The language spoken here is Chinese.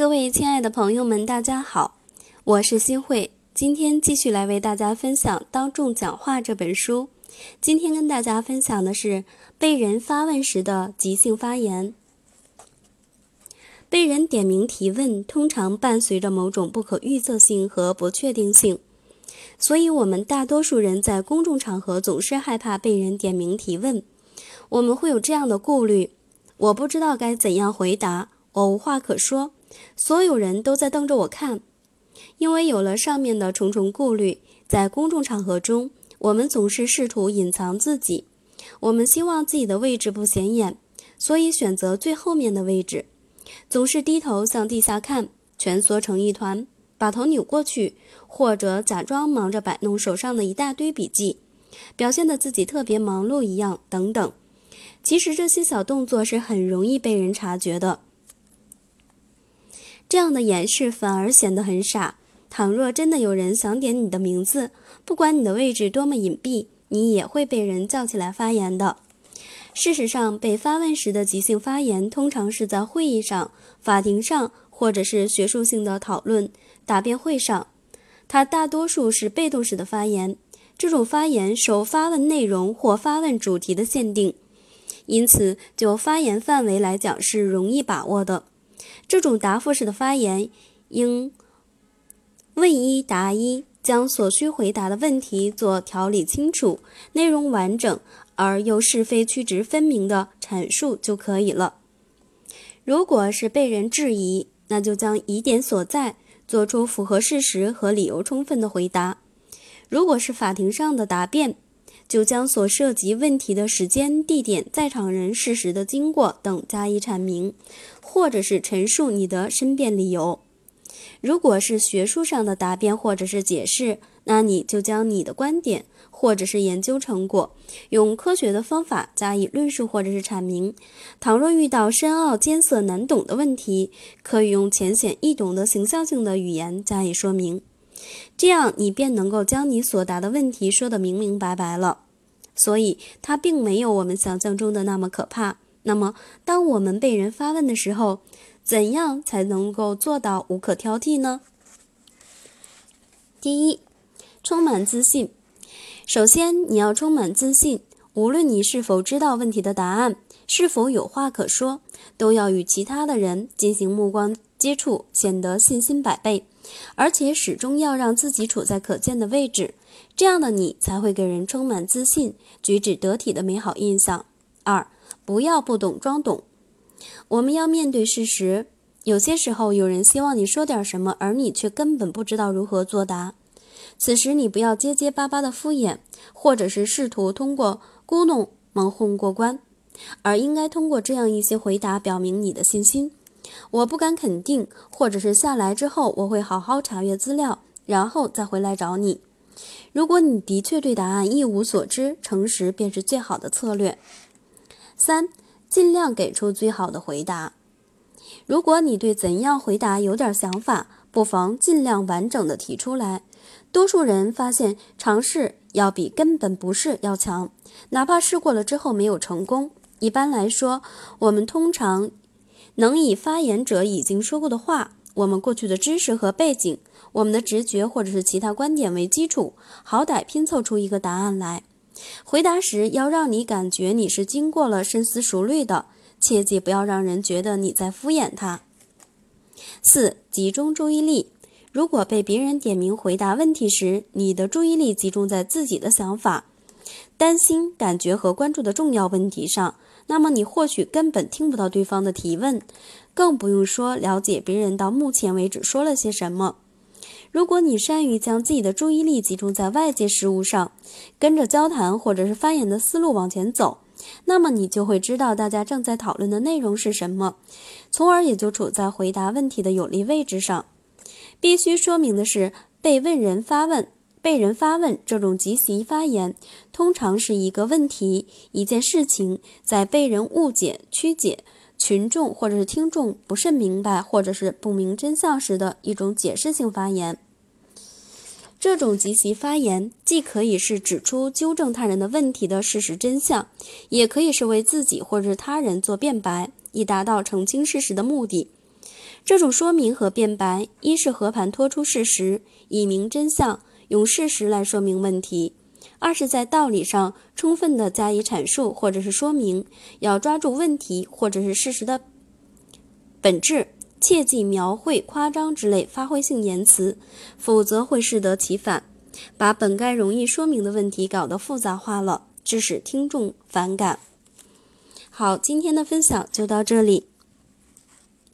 各位亲爱的朋友们，大家好，我是新慧，今天继续来为大家分享《当众讲话》这本书。今天跟大家分享的是被人发问时的即兴发言。被人点名提问，通常伴随着某种不可预测性和不确定性，所以我们大多数人在公众场合总是害怕被人点名提问。我们会有这样的顾虑：我不知道该怎样回答，我无话可说。所有人都在瞪着我看，因为有了上面的重重顾虑，在公众场合中，我们总是试图隐藏自己。我们希望自己的位置不显眼，所以选择最后面的位置，总是低头向地下看，蜷缩成一团，把头扭过去，或者假装忙着摆弄手上的一大堆笔记，表现得自己特别忙碌一样，等等。其实这些小动作是很容易被人察觉的。这样的掩饰反而显得很傻。倘若真的有人想点你的名字，不管你的位置多么隐蔽，你也会被人叫起来发言的。事实上，被发问时的即兴发言，通常是在会议上、法庭上，或者是学术性的讨论、答辩会上。它大多数是被动式的发言。这种发言受发问内容或发问主题的限定，因此就发言范围来讲是容易把握的。这种答复式的发言应问一答一，将所需回答的问题做条理清楚、内容完整而又是非曲直分明的阐述就可以了。如果是被人质疑，那就将疑点所在，做出符合事实和理由充分的回答。如果是法庭上的答辩，就将所涉及问题的时间、地点、在场人、事实的经过等加以阐明，或者是陈述你的申辩理由。如果是学术上的答辩或者是解释，那你就将你的观点或者是研究成果，用科学的方法加以论述或者是阐明。倘若遇到深奥艰涩难懂的问题，可以用浅显易懂的形象性的语言加以说明。这样，你便能够将你所答的问题说得明明白白了。所以，它并没有我们想象中的那么可怕。那么，当我们被人发问的时候，怎样才能够做到无可挑剔呢？第一，充满自信。首先，你要充满自信，无论你是否知道问题的答案，是否有话可说，都要与其他的人进行目光接触，显得信心百倍。而且始终要让自己处在可见的位置，这样的你才会给人充满自信、举止得体的美好印象。二，不要不懂装懂。我们要面对事实，有些时候有人希望你说点什么，而你却根本不知道如何作答。此时你不要结结巴巴的敷衍，或者是试图通过咕哝蒙混过关，而应该通过这样一些回答表明你的信心。我不敢肯定，或者是下来之后我会好好查阅资料，然后再回来找你。如果你的确对答案一无所知，诚实便是最好的策略。三，尽量给出最好的回答。如果你对怎样回答有点想法，不妨尽量完整的提出来。多数人发现尝试要比根本不是要强，哪怕试过了之后没有成功。一般来说，我们通常。能以发言者已经说过的话、我们过去的知识和背景、我们的直觉或者是其他观点为基础，好歹拼凑出一个答案来。回答时要让你感觉你是经过了深思熟虑的，切记不要让人觉得你在敷衍他。四、集中注意力。如果被别人点名回答问题时，你的注意力集中在自己的想法、担心、感觉和关注的重要问题上。那么你或许根本听不到对方的提问，更不用说了解别人到目前为止说了些什么。如果你善于将自己的注意力集中在外界事物上，跟着交谈或者是发言的思路往前走，那么你就会知道大家正在讨论的内容是什么，从而也就处在回答问题的有利位置上。必须说明的是，被问人发问。被人发问这种即席发言，通常是一个问题、一件事情在被人误解、曲解、群众或者是听众不甚明白或者是不明真相时的一种解释性发言。这种即席发言既可以是指出、纠正他人的问题的事实真相，也可以是为自己或者是他人做辩白，以达到澄清事实的目的。这种说明和辩白，一是和盘托出事实，以明真相，用事实来说明问题；二是，在道理上充分的加以阐述或者是说明，要抓住问题或者是事实的本质，切忌描绘、夸张之类发挥性言辞，否则会适得其反，把本该容易说明的问题搞得复杂化了，致使听众反感。好，今天的分享就到这里。